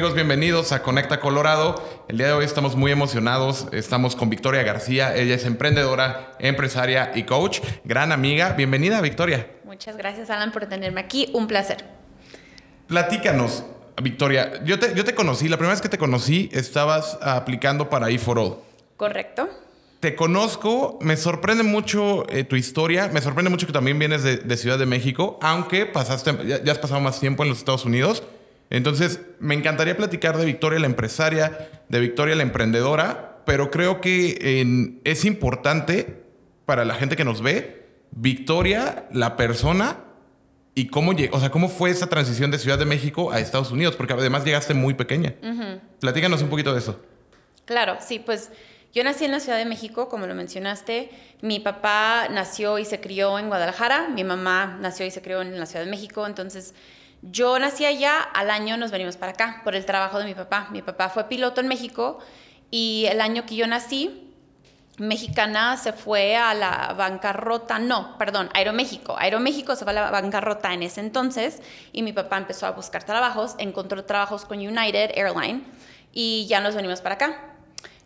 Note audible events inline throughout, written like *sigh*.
amigos? Bienvenidos a Conecta Colorado. El día de hoy estamos muy emocionados. Estamos con Victoria García. Ella es emprendedora, empresaria y coach. Gran amiga. Bienvenida, Victoria. Muchas gracias, Alan, por tenerme aquí. Un placer. Platícanos, Victoria. Yo te, yo te conocí, la primera vez que te conocí estabas aplicando para E4All. Correcto. Te conozco, me sorprende mucho eh, tu historia, me sorprende mucho que también vienes de, Ciudad de México, aunque pasaste, ya, has pasado más tiempo en los Estados Unidos. Entonces, me encantaría platicar de Victoria la empresaria, de Victoria la emprendedora, pero creo que es importante para la gente que nos ve, Victoria la persona y cómo, o sea, cómo fue esa transición de Ciudad de México a Estados Unidos, porque además llegaste muy pequeña. Platícanos un poquito de eso. Claro, sí, pues yo nací en la Ciudad de México, como lo mencionaste. Mi papá nació y se crió en Guadalajara. Mi mamá nació y se crió en la Ciudad de México. Entonces, yo nací allá, al año nos venimos para acá por el trabajo de mi papá. Mi papá fue piloto en México y el año que yo nací, Mexicana se fue a la bancarrota, no, perdón, Aeroméxico. Aeroméxico se fue a la bancarrota en ese entonces y mi papá empezó a buscar trabajos, encontró trabajos con United Airline y ya nos venimos para acá.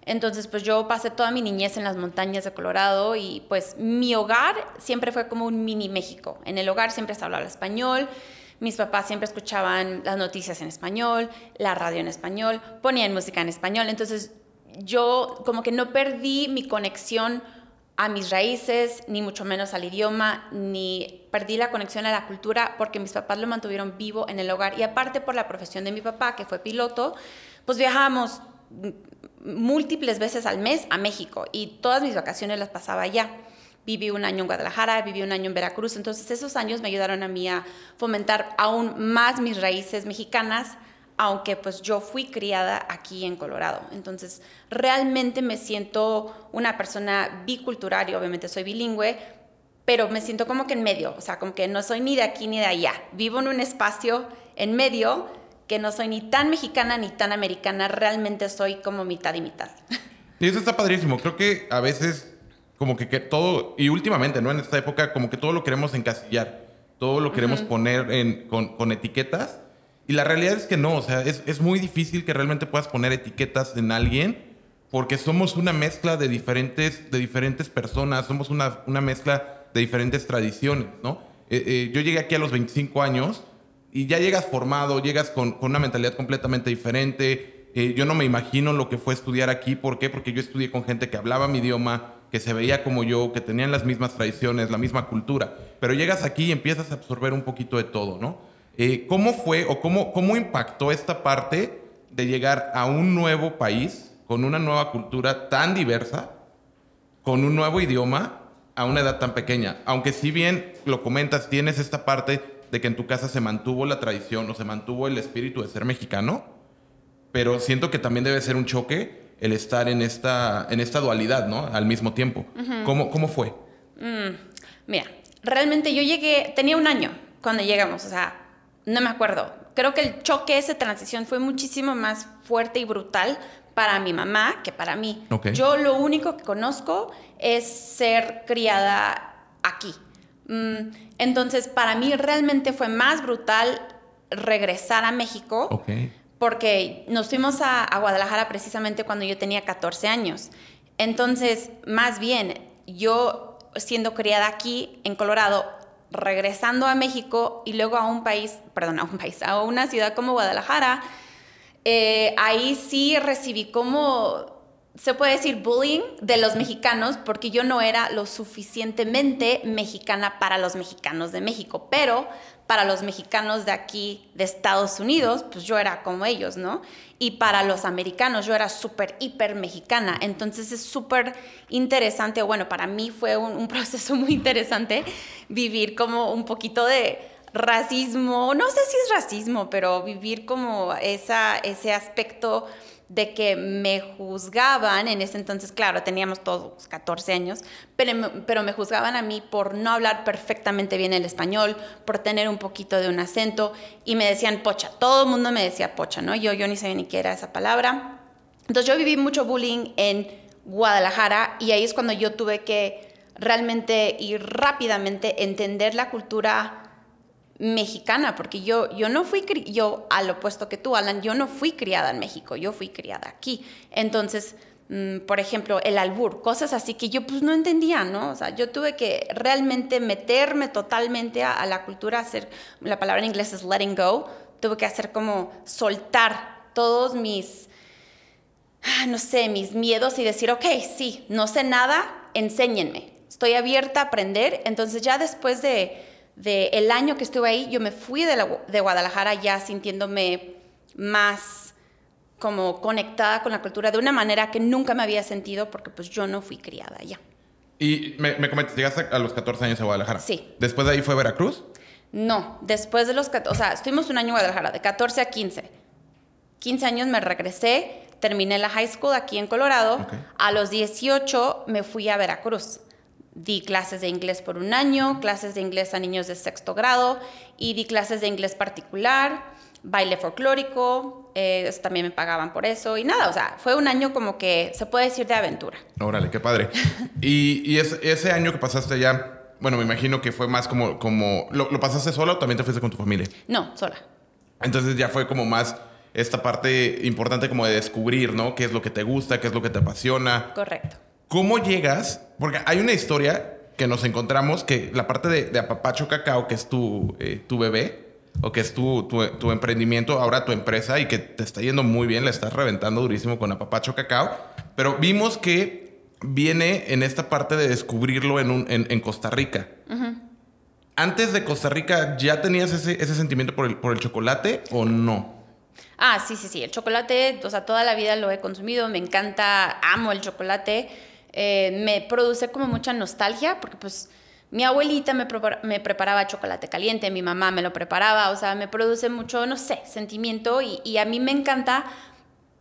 Entonces, pues yo pasé toda mi niñez en las montañas de Colorado y pues mi hogar siempre fue como un mini México. En el hogar siempre se hablaba español, mis papás siempre escuchaban las noticias en español, la radio en español, ponían música en español. Entonces, yo como que no perdí mi conexión a mis raíces, ni mucho menos al idioma, ni perdí la conexión a la cultura porque mis papás lo mantuvieron vivo en el hogar. Y aparte por la profesión de mi papá, que fue piloto, pues viajábamos múltiples veces al mes a México y todas mis vacaciones las pasaba allá. Viví un año en Guadalajara, viví un año en Veracruz, entonces esos años me ayudaron a mí a fomentar aún más mis raíces mexicanas, aunque pues yo fui criada aquí en Colorado. Entonces realmente me siento una persona bicultural y obviamente soy bilingüe, pero me siento como que en medio, o sea, como que no soy ni de aquí ni de allá. Vivo en un espacio en medio que no soy ni tan mexicana ni tan americana, realmente soy como mitad y mitad. Y eso está padrísimo. Creo que a veces como que, que todo, y últimamente, ¿no? En esta época, como que todo lo queremos encasillar, todo lo queremos poner en, con, con, etiquetas. Y la realidad es que no, o sea, es, es, muy difícil que realmente puedas poner etiquetas en alguien porque somos una mezcla de diferentes, de diferentes personas, somos una, una mezcla de diferentes tradiciones, ¿no? Eh, eh, yo llegué aquí a los 25 años y ya llegas formado, llegas con, con una mentalidad completamente diferente. Eh, yo no me imagino lo que fue estudiar aquí. ¿Por qué? Porque yo estudié con gente que hablaba mi idioma, que se veía como yo, que tenían las mismas tradiciones, la misma cultura. Pero llegas aquí y empiezas a absorber un poquito de todo, ¿no? Eh, ¿Cómo fue o cómo, cómo impactó esta parte de llegar a un nuevo país con una nueva cultura tan diversa, con un nuevo idioma, a una edad tan pequeña? Aunque si bien lo comentas, tienes esta parte de que en tu casa se mantuvo la tradición o se mantuvo el espíritu de ser mexicano, pero siento que también debe ser un choque el estar en esta, en esta dualidad, ¿no? Al mismo tiempo. ¿Cómo, ¿Cómo, fue? Mm, mira, realmente yo llegué, tenía un año cuando llegamos, o sea, no me acuerdo. Creo que el choque, esa transición fue muchísimo más fuerte y brutal para mi mamá que para mí. Yo lo único que conozco es ser criada aquí. Mm, entonces, para mí realmente fue más brutal regresar a México. Porque nos fuimos a, Guadalajara precisamente cuando yo tenía 14 años. Entonces, más bien, yo siendo criada aquí en Colorado, regresando a México y luego a un país, perdón, a un país, a una ciudad como Guadalajara, eh, ahí sí recibí como se puede decir bullying de los mexicanos porque yo no era lo suficientemente mexicana para los mexicanos de México, pero para los mexicanos de aquí, de Estados Unidos, pues yo era como ellos, ¿no? Y para los americanos yo era súper, hiper mexicana. Entonces es súper interesante, bueno, para mí fue un, *laughs* proceso muy interesante vivir como un poquito de racismo, no sé si es racismo, pero vivir como esa, ese aspecto de que me juzgaban, en ese entonces, claro, teníamos todos 14 años, pero, pero me juzgaban a mí por no hablar perfectamente bien el español, por tener un poquito de un acento, y me decían pocha, todo el mundo me decía pocha, ¿no? Yo, yo ni sabía ni qué era esa palabra. Entonces yo viví mucho bullying en Guadalajara y ahí es cuando yo tuve que realmente y rápidamente entender la cultura mexicana, porque yo, yo no fui, yo al opuesto que tú, Alan, yo no fui criada en México, yo fui criada aquí. Entonces, mm, por ejemplo, el albur, cosas así que yo pues no entendía, ¿no? O sea, yo tuve que realmente meterme totalmente a, a la cultura, hacer, la palabra en inglés es letting go, tuve que hacer como soltar todos mis, ah, no sé, mis miedos y decir, ok, sí, no sé nada, enséñenme, estoy abierta a aprender. Entonces ya después de de el año que estuve ahí, yo me fui de, de Guadalajara ya sintiéndome más como conectada con la cultura de una manera que nunca me había sentido porque pues yo no fui criada allá. Y me, me comentas, llegaste a los 14 años a Guadalajara. Sí. ¿Después de ahí fue Veracruz? No, después de los... O sea, estuvimos un año en Guadalajara, de 14 a 15. 15 años me regresé, terminé la high school aquí en Colorado. A los 18 me fui a Veracruz. Di clases de inglés por un año, clases de inglés a niños de sexto grado y di clases de inglés particular, baile folclórico, eh, también me pagaban por eso y nada, o sea, fue un año como que se puede decir de aventura. Órale, qué padre. *laughs* y, ese año que pasaste allá, bueno, me imagino que fue más como, como ¿lo, pasaste sola o también te fuiste con tu familia? No, sola. Entonces ya fue como más esta parte importante como de descubrir, ¿no? ¿Qué es lo que te gusta? ¿Qué es lo que te apasiona? Correcto. ¿Cómo llegas? Porque hay una historia que nos encontramos que la parte de, Apapacho Cacao, que es tu, eh, tu bebé, o que es tu, tu, emprendimiento, ahora tu empresa, y que te está yendo muy bien, le estás reventando durísimo con Apapacho Cacao, pero vimos que viene en esta parte de descubrirlo en, un, en, Costa Rica. ¿Antes de Costa Rica ya tenías ese, ese sentimiento por el, por el chocolate o no? Ah, sí, sí, sí. El chocolate, o sea, toda la vida lo he consumido. Me encanta, amo el chocolate. Eh, me produce como mucha nostalgia porque pues mi abuelita me, me, preparaba chocolate caliente, mi mamá me lo preparaba, o sea, me produce mucho, no sé, sentimiento y, y a mí me encanta,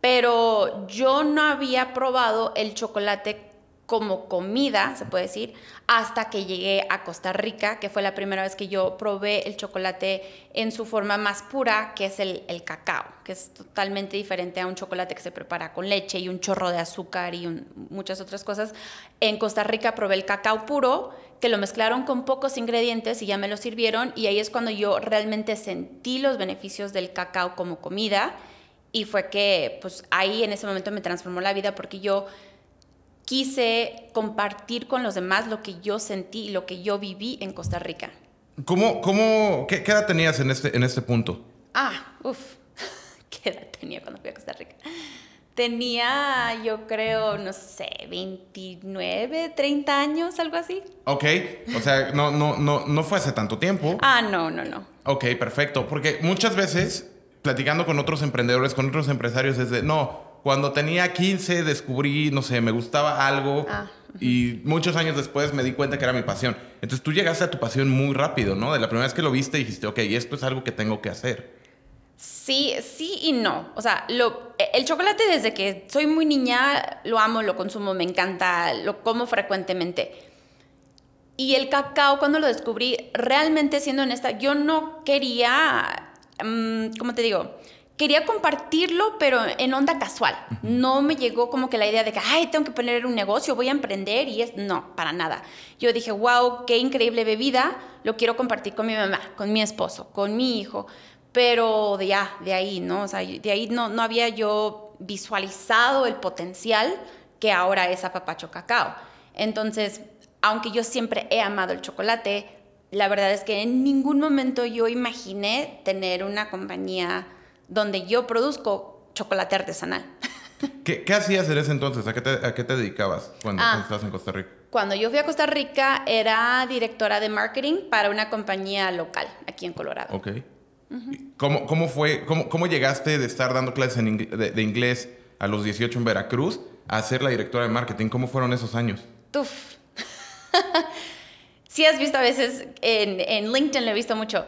pero yo no había probado el chocolate como comida, se puede decir, hasta que llegué a Costa Rica, que fue la primera vez que yo probé el chocolate en su forma más pura, que es el, cacao, que es totalmente diferente a un chocolate que se prepara con leche y un chorro de azúcar y muchas otras cosas. En Costa Rica probé el cacao puro, que lo mezclaron con pocos ingredientes y ya me lo sirvieron, y ahí es cuando yo realmente sentí los beneficios del cacao como comida, y fue que, pues ahí en ese momento me transformó la vida porque yo quise compartir con los demás lo que yo sentí y lo que yo viví en Costa Rica. ¿Cómo, cómo, qué, edad tenías en este, en este punto? Ah, uff, *laughs* ¿qué edad tenía cuando fui a Costa Rica? Tenía, yo creo, no sé, 29, 30 años, algo así. Ok, o sea, no, no, no, no fue hace tanto tiempo. Ah, no, no, no. Ok, perfecto, porque muchas veces, platicando con otros emprendedores, con otros empresarios, es de, no, cuando tenía 15 descubrí, no sé, me gustaba algo ah, y muchos años después me di cuenta que era mi pasión. Entonces tú llegaste a tu pasión muy rápido, ¿no? De la primera vez que lo viste dijiste, ok, esto es algo que tengo que hacer. Sí, sí y no. O sea, lo, el chocolate desde que soy muy niña lo amo, lo consumo, me encanta, lo como frecuentemente. Y el cacao, cuando lo descubrí, realmente siendo honesta, yo no quería, mm, ¿cómo te digo? Quería compartirlo, pero en onda casual. No me llegó como que la idea de que, ay, tengo que poner un negocio, voy a emprender y es, no, para nada. Yo dije, wow, qué increíble bebida, lo quiero compartir con mi mamá, con mi esposo, con mi hijo, pero de de ahí, ¿no? O sea, de ahí no, no había yo visualizado el potencial que ahora es Apapacho Cacao. Entonces, aunque yo siempre he amado el chocolate, la verdad es que en ningún momento yo imaginé tener una compañía donde yo produzco chocolate artesanal. ¿Qué, hacías en ese entonces? ¿A qué te, dedicabas cuando, ah, estabas en Costa Rica? Cuando yo fui a Costa Rica era directora de marketing para una compañía local aquí en Colorado. Ok. ¿Cómo, ¿Cómo, fue, cómo, cómo, llegaste de estar dando clases de, inglés a los 18 en Veracruz a ser la directora de marketing? ¿Cómo fueron esos años? Tuf. *laughs* sí has visto a veces, en, en LinkedIn lo he visto mucho,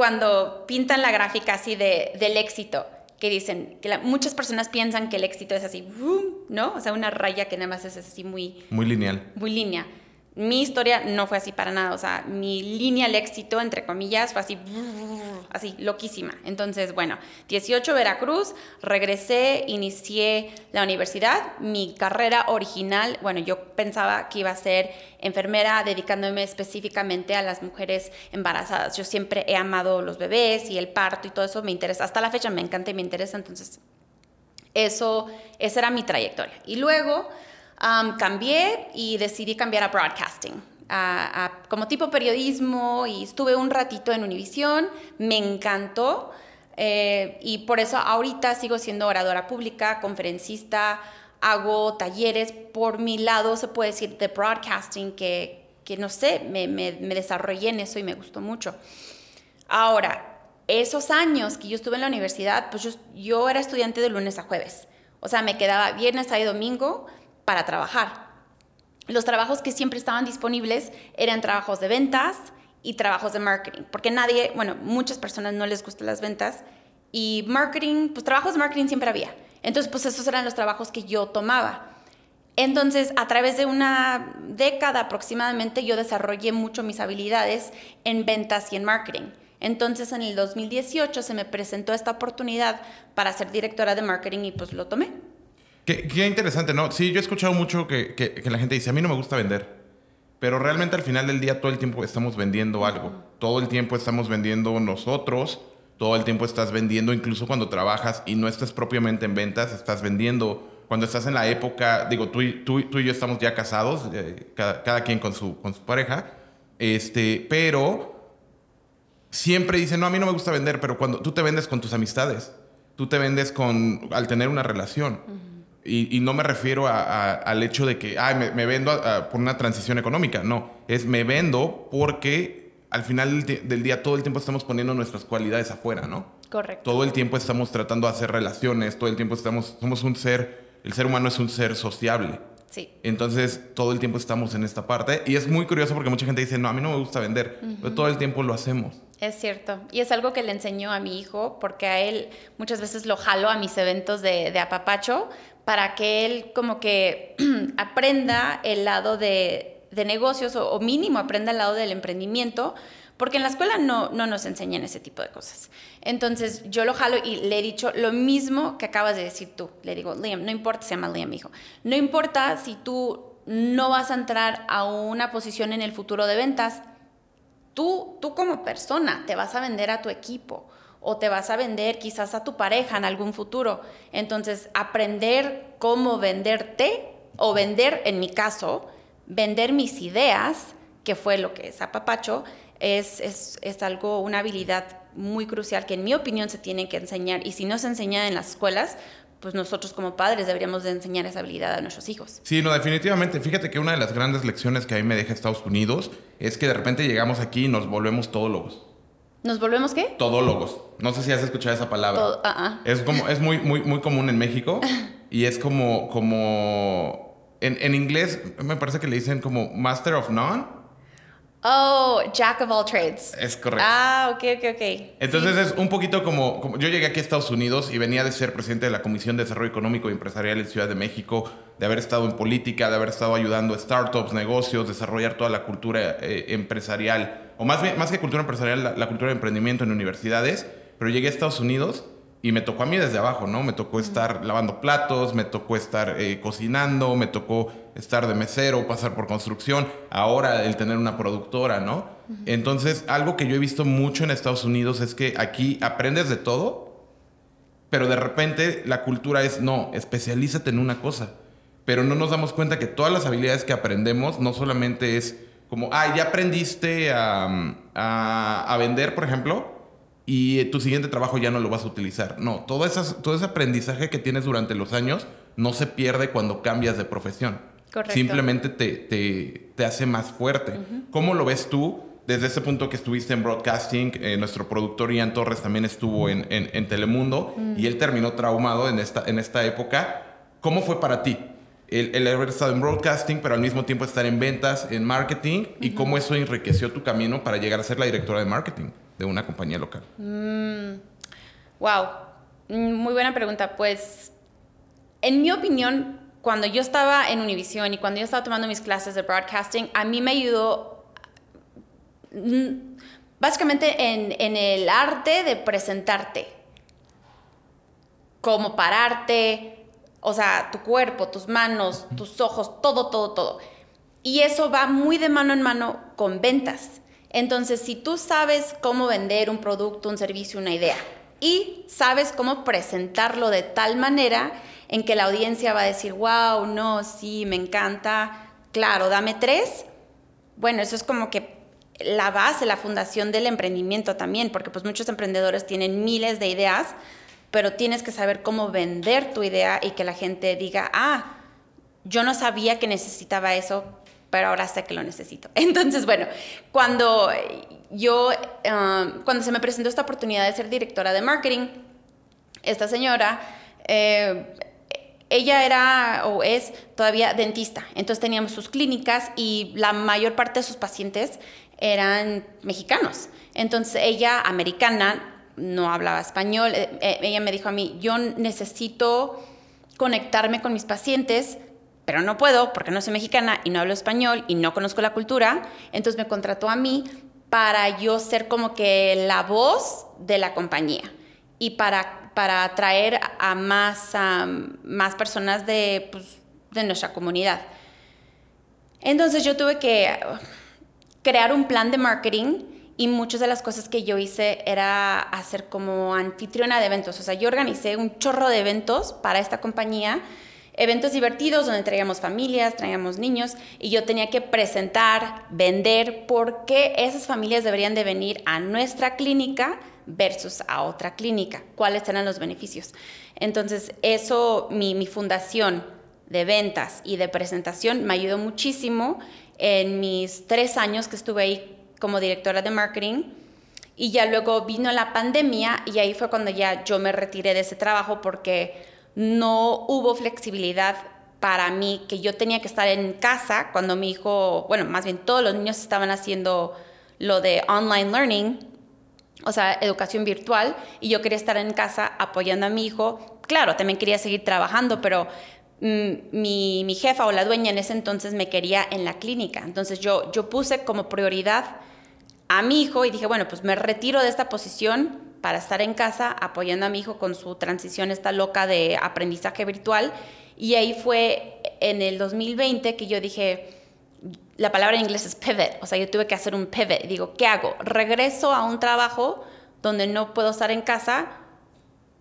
cuando pintan la gráfica así de, del éxito, que dicen que muchas personas piensan que el éxito es así, ¿no? O sea, una raya que nada más es así muy... Muy lineal. Muy línea. Mi historia no fue así para nada, o sea, mi línea al éxito, entre comillas, fue así, así, loquísima. Entonces, bueno, 18 Veracruz, regresé, inicié la universidad. Mi carrera original, bueno, yo pensaba que iba a ser enfermera dedicándome específicamente a las mujeres embarazadas. Yo siempre he amado los bebés y el parto y todo eso me interesa. Hasta la fecha me encanta y me interesa, entonces eso, esa era mi trayectoria. Y luego cambié y decidí cambiar a broadcasting como tipo periodismo y estuve un ratito en Univisión, me encantó eh, y por eso ahorita sigo siendo oradora pública, conferencista, hago talleres por mi lado, se puede decir, de broadcasting, que, que no sé, me, me, desarrollé en eso y me gustó mucho. Ahora, esos años que yo estuve en la universidad, pues yo, yo era estudiante de lunes a jueves. O sea, me quedaba viernes, sábado y domingo para trabajar los trabajos que siempre estaban disponibles eran trabajos de ventas y trabajos de marketing, porque nadie, bueno, muchas personas no les gustan las ventas y marketing, pues trabajos de marketing siempre había. Entonces, pues esos eran los trabajos que yo tomaba. Entonces, a través de una década aproximadamente, yo desarrollé mucho mis habilidades en ventas y en marketing. Entonces, en el 2018 se me presentó esta oportunidad para ser directora de marketing y pues lo tomé. Qué, interesante, ¿no? Sí, yo he escuchado mucho que, la gente dice, a mí no me gusta vender, pero realmente al final del día todo el tiempo estamos vendiendo algo, todo el tiempo estamos vendiendo nosotros, todo el tiempo estás vendiendo, incluso cuando trabajas y no estás propiamente en ventas, estás vendiendo. Cuando estás en la época, digo, tú y, tú, y yo estamos ya casados, eh, cada, cada, quien con su, con su pareja, este, pero siempre dicen, no, a mí no me gusta vender, pero cuando tú te vendes con tus amistades, tú te vendes con, al tener una relación. Y, no me refiero al hecho de que Ay, me, vendo por una transición económica. No, es me vendo porque al final del día todo el tiempo estamos poniendo nuestras cualidades afuera, ¿no? Correcto. Todo el tiempo estamos tratando de hacer relaciones, todo el tiempo estamos, somos un ser, el ser humano es un ser sociable. Sí. Entonces, todo el tiempo estamos en esta parte. Y es muy curioso porque mucha gente dice, no, a mí no me gusta vender. Pero todo el tiempo lo hacemos. Es cierto. Y es algo que le enseñó a mi hijo, porque a él muchas veces lo jalo a mis eventos de, de apapacho, para que él como que *clears throat* aprenda el lado de, negocios o, mínimo aprenda el lado del emprendimiento, porque en la escuela no, no nos enseñan ese tipo de cosas. Entonces yo lo jalo y le he dicho lo mismo que acabas de decir tú. Le digo, Liam, no importa, se llama Liam, hijo, no importa si tú no vas a entrar a una posición en el futuro de ventas, tú, tú como persona te vas a vender a tu equipo o te vas a vender quizás a tu pareja en algún futuro. Entonces, aprender cómo venderte o vender, en mi caso, vender mis ideas, que fue lo que es apapacho, es, es, es algo, una habilidad muy crucial que en mi opinión se tiene que enseñar y si no se enseña en las escuelas, pues nosotros como padres deberíamos de enseñar esa habilidad a nuestros hijos. Sí, no, definitivamente. Fíjate que una de las grandes lecciones que a mí me deja Estados Unidos es que de repente llegamos aquí y nos volvemos todólogos. ¿Nos volvemos qué? Todólogos. No sé si has escuchado esa palabra. Todo, uh Es como, es muy, muy, muy común en México *laughs* y es como, como, en, en inglés me parece que le dicen como Master of None Oh, Jack of all trades. Es correcto. Ah, ok, ok, ok. Entonces es un poquito como, como, Yo llegué aquí a Estados Unidos y venía de ser presidente de la Comisión de Desarrollo Económico y Empresarial en Ciudad de México, de haber estado en política, de haber estado ayudando a startups, negocios, desarrollar toda la cultura eh, empresarial, o más, bien, más que cultura empresarial, la, la cultura de emprendimiento en universidades. Pero llegué a Estados Unidos y me tocó a mí desde abajo, ¿no? Me tocó estar lavando platos, me tocó estar eh, cocinando, me tocó estar de mesero, pasar por construcción, ahora el tener una productora, ¿no? Entonces, algo que yo he visto mucho en Estados Unidos es que aquí aprendes de todo, pero de repente la cultura es, no, especialízate en una cosa. Pero no nos damos cuenta que todas las habilidades que aprendemos no solamente es como, ah, ya aprendiste a, a vender, por ejemplo, y tu siguiente trabajo ya no lo vas a utilizar. No, todo, esas, todo ese aprendizaje que tienes durante los años no se pierde cuando cambias de profesión. Correcto. Simplemente te, te, te hace más fuerte. ¿Cómo lo ves tú? Desde ese punto que estuviste en broadcasting, eh, nuestro productor Ian Torres también estuvo en, en, Telemundo y él terminó traumado en esta, en esta época. ¿Cómo fue para ti? El, el, haber estado en broadcasting, pero al mismo tiempo estar en ventas, en marketing, y cómo eso enriqueció tu camino para llegar a ser la directora de marketing de una compañía local? wow, mm, mm, muy buena pregunta. Pues, en mi opinión, cuando yo estaba en Univision y cuando yo estaba tomando mis clases de broadcasting, a mí me ayudó, mm, básicamente en, en el arte de presentarte. Cómo pararte, o sea, tu cuerpo, tus manos, tus ojos, todo, todo, todo. Y eso va muy de mano en mano con ventas. Entonces, si tú sabes cómo vender un producto, un servicio, una idea, y sabes cómo presentarlo de tal manera en que la audiencia va a decir, wow, no, sí, me encanta, claro, dame tres. Bueno, eso es como que la base, la fundación del emprendimiento también, porque pues muchos emprendedores tienen miles de ideas, pero tienes que saber cómo vender tu idea y que la gente diga, ah, yo no sabía que necesitaba eso, pero ahora sé que lo necesito. *laughs* Entonces, bueno, cuando yo, um, cuando se me presentó esta oportunidad de ser directora de marketing, esta señora, eh, ella era o es todavía dentista, entonces teníamos sus clínicas y la mayor parte de sus pacientes eran mexicanos. Entonces ella, americana, no hablaba español, eh, eh, ella me dijo a mí, yo necesito conectarme con mis pacientes, pero no puedo porque no soy mexicana y no hablo español y no conozco la cultura, entonces me contrató a mí para yo ser como que la voz de la compañía y para para atraer a más, más personas de, pues, de nuestra comunidad. Entonces yo tuve que crear un plan de marketing y muchas de las cosas que yo hice era hacer como anfitriona de eventos. O sea, yo organicé un chorro de eventos para esta compañía, eventos divertidos donde traíamos familias, traíamos niños y yo tenía que presentar, vender por qué esas familias deberían de venir a nuestra clínica versus a otra clínica, cuáles eran los beneficios. Entonces, eso, mi, fundación de ventas y de presentación me ayudó muchísimo en mis tres años que estuve ahí como directora de marketing. Y ya luego vino la pandemia y ahí fue cuando ya yo me retiré de ese trabajo porque no hubo flexibilidad para mí, que yo tenía que estar en casa cuando mi hijo, bueno, más bien todos los niños estaban haciendo lo de online learning o sea, educación virtual, y yo quería estar en casa apoyando a mi hijo. Claro, también quería seguir trabajando, pero mm, mi, mi, jefa o la dueña en ese entonces me quería en la clínica. Entonces yo, yo puse como prioridad a mi hijo y dije, bueno, pues me retiro de esta posición para estar en casa apoyando a mi hijo con su transición esta loca de aprendizaje virtual. Y ahí fue en el 2020 que yo dije, la palabra en inglés es pivot, o sea, yo tuve que hacer un pivot. Digo, ¿qué hago? ¿Regreso a un trabajo donde no puedo estar en casa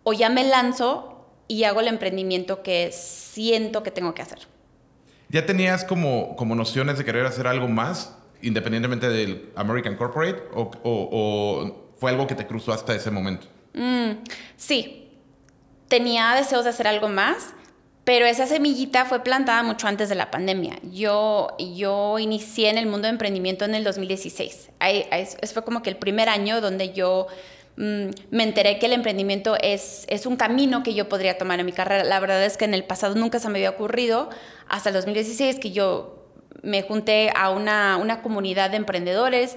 o ya me lanzo y hago el emprendimiento que siento que tengo que hacer? ¿Ya tenías como, como nociones de querer hacer algo más, independientemente del American Corporate, o, fue algo que te cruzó hasta ese momento? Mm, sí, tenía deseos de hacer algo más pero esa semillita fue plantada mucho antes de la pandemia. Yo, yo inicié en el mundo de emprendimiento en el 2016. Ahí, fue como que el primer año donde yo mm, me enteré que el emprendimiento es, es un camino que yo podría tomar en mi carrera. La verdad es que en el pasado nunca se me había ocurrido, hasta el 2016, que yo me junté a una, una comunidad de emprendedores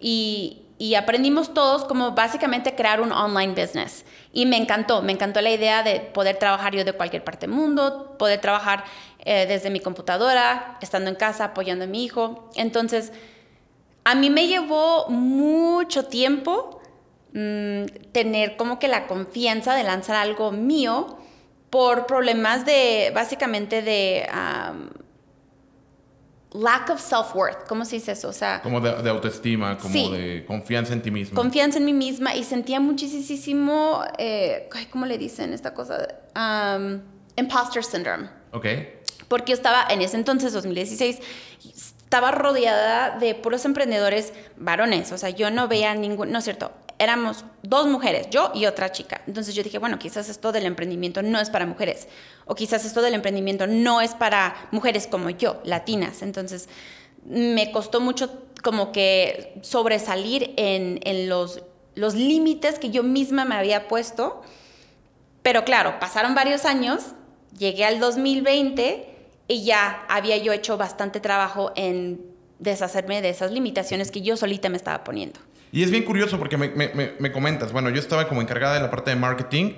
y, y aprendimos todos como básicamente crear un online business. Y me encantó, me encantó la idea de poder trabajar yo de cualquier parte del mundo, poder trabajar eh, desde mi computadora, estando en casa, apoyando a mi hijo. Entonces, a mí me llevó mucho tiempo mm, tener como que la confianza de lanzar algo mío por problemas de, básicamente de lack of self-worth. ¿Cómo se dice eso? O sea... Como de, autoestima, como de confianza en ti misma. Confianza en mí misma y sentía muchísimo, eh, ¿cómo le dicen esta cosa? Um, imposter syndrome. Ok. Porque yo estaba en ese entonces, 2016, estaba rodeada de puros emprendedores varones. O sea, yo no veía ningún, no es cierto, éramos dos mujeres, yo y otra chica. Entonces yo dije, bueno, quizás esto del emprendimiento no es para mujeres, o quizás esto del emprendimiento no es para mujeres como yo, latinas. Entonces me costó mucho como que sobresalir en, los, los límites que yo misma me había puesto. Pero claro, pasaron varios años, llegué al 2020 y ya había yo hecho bastante trabajo en deshacerme de esas limitaciones que yo solita me estaba poniendo. Y es bien curioso porque me, me, me, comentas, bueno, yo estaba como encargada de la parte de marketing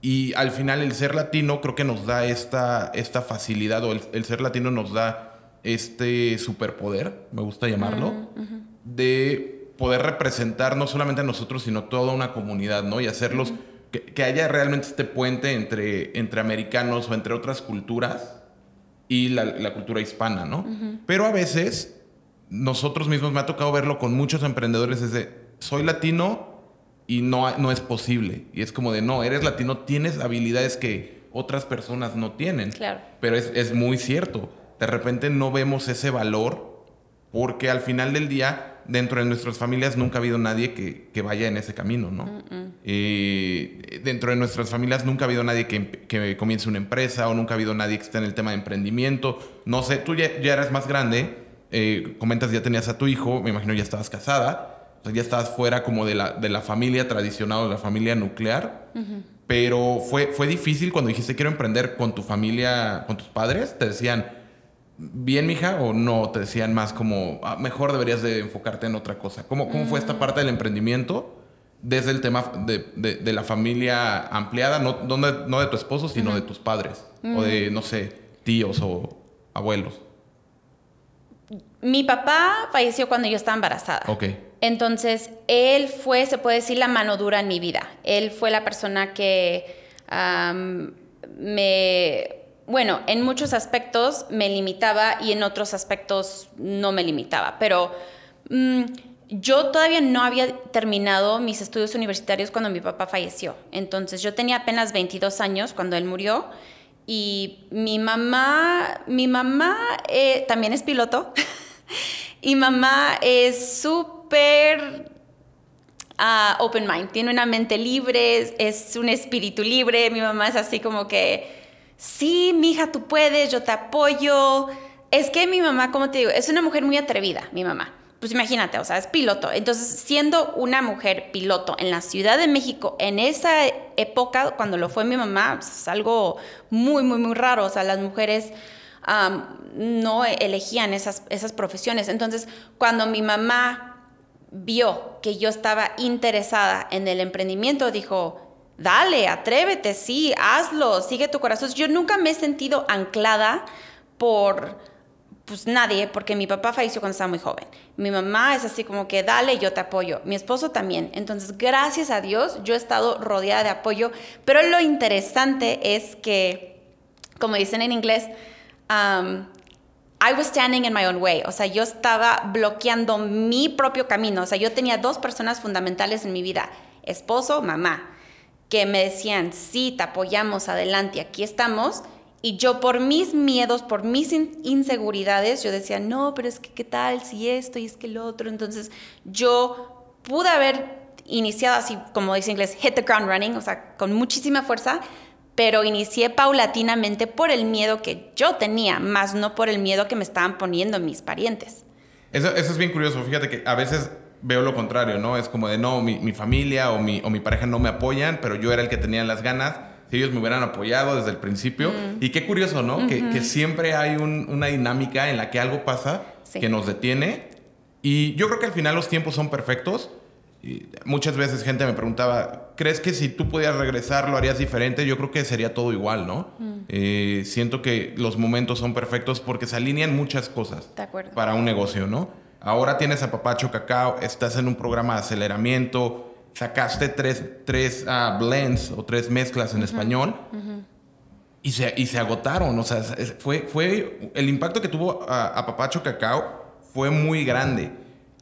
y al final el ser latino creo que nos da esta, esta facilidad o el, ser latino nos da este superpoder, me gusta llamarlo, de poder representar no solamente a nosotros, sino toda una comunidad, ¿no? Y hacerlos, que, haya realmente este puente entre, entre americanos o entre otras culturas y la, cultura hispana, ¿no? Pero a veces nosotros mismos me ha tocado verlo con muchos emprendedores desde soy latino y no, no es posible. Y es como de no, eres latino, tienes habilidades que otras personas no tienen. Claro. Pero es, es muy cierto. De repente no vemos ese valor porque al final del día dentro de nuestras familias nunca ha habido nadie que, vaya en ese camino, ¿no? dentro de nuestras familias nunca ha habido nadie que, comience una empresa o nunca ha habido nadie que esté en el tema de emprendimiento. No sé, tú ya, eres más grande, eh, comentas ya tenías a tu hijo, me imagino ya estabas casada, o sea, ya estabas fuera como de la, de la familia tradicional, de la familia nuclear. Pero fue, fue difícil cuando dijiste quiero emprender con tu familia, con tus padres, te decían bien, mija, o no? Te decían más como, ah, mejor deberías de enfocarte en otra cosa. ¿Cómo, cómo fue esta mm. parte del emprendimiento desde el tema de, la familia ampliada, no, no, de, tu esposo, sino de tus padres? O de, mm. no sé, tíos o abuelos. Mi papá falleció cuando yo estaba embarazada. Ok. Entonces, él fue, se puede decir, la mano dura en mi vida. Él fue la persona que me bueno, en muchos aspectos me limitaba y en otros aspectos no me limitaba, pero mm, yo todavía no había terminado mis estudios universitarios cuando mi papá falleció. Entonces yo tenía apenas 22 años cuando él murió y mi mamá, mi mamá eh, también es piloto *laughs* *laughs* y mamá es súper ah, open mind, tiene una mente libre, es un espíritu libre, mi mamá es así como que sí, mija, tú puedes, yo te apoyo. Es que mi mamá, como te digo, es una mujer muy atrevida, mi mamá. Pues imagínate, o sea, es piloto. Entonces, siendo una mujer piloto en la Ciudad de México, en esa época, cuando lo fue mi mamá, pues, es algo muy, muy, muy raro. O sea, las mujeres no elegían esas, esas profesiones. Entonces, cuando mi mamá vio que yo estaba interesada en el emprendimiento, dijo, dale, atrévete, sí, hazlo, sigue tu corazón. Yo nunca me he sentido anclada por pues nadie, porque mi papá falleció cuando estaba muy joven. Mi mamá es así como que dale, yo te apoyo. Mi esposo también. Entonces, gracias a Dios, yo he estado rodeada de apoyo. Pero lo interesante es que, como dicen en inglés, um, I was standing in my own way. O sea, yo estaba bloqueando mi propio camino. O sea, yo tenía dos personas fundamentales en mi vida, esposo, mamá que me decían, sí, te apoyamos, adelante, aquí estamos. Y yo por mis miedos, por mis inseguridades, yo decía, no, pero es que qué tal si esto y es que lo otro. Entonces yo pude haber iniciado así, como dice en inglés, hit the ground running, o sea, con muchísima fuerza, pero inicié paulatinamente por el miedo que yo tenía, más no por el miedo que me estaban poniendo mis parientes. Eso, eso es bien curioso, fíjate que a veces veo lo contrario, ¿no? Es como de, no, mi, familia o mi, o mi, pareja no me apoyan, pero yo era el que tenía las ganas. Si ellos me hubieran apoyado desde el principio. Mm. Y qué curioso, ¿no? que, siempre hay una dinámica en la que algo pasa que nos detiene. Y yo creo que al final los tiempos son perfectos. Y muchas veces gente me preguntaba, ¿crees que si tú pudieras regresar lo harías diferente? Yo creo que sería todo igual, ¿no? Mm. Eh, siento que los momentos son perfectos porque se alinean muchas cosas para un negocio, ¿no? Ahora tienes a Papacho Cacao, estás en un programa de aceleramiento, sacaste tres, tres ah, blends o tres mezclas en español y, se, y se agotaron. O sea, fue, fue el impacto que tuvo a, Papacho Cacao fue muy grande.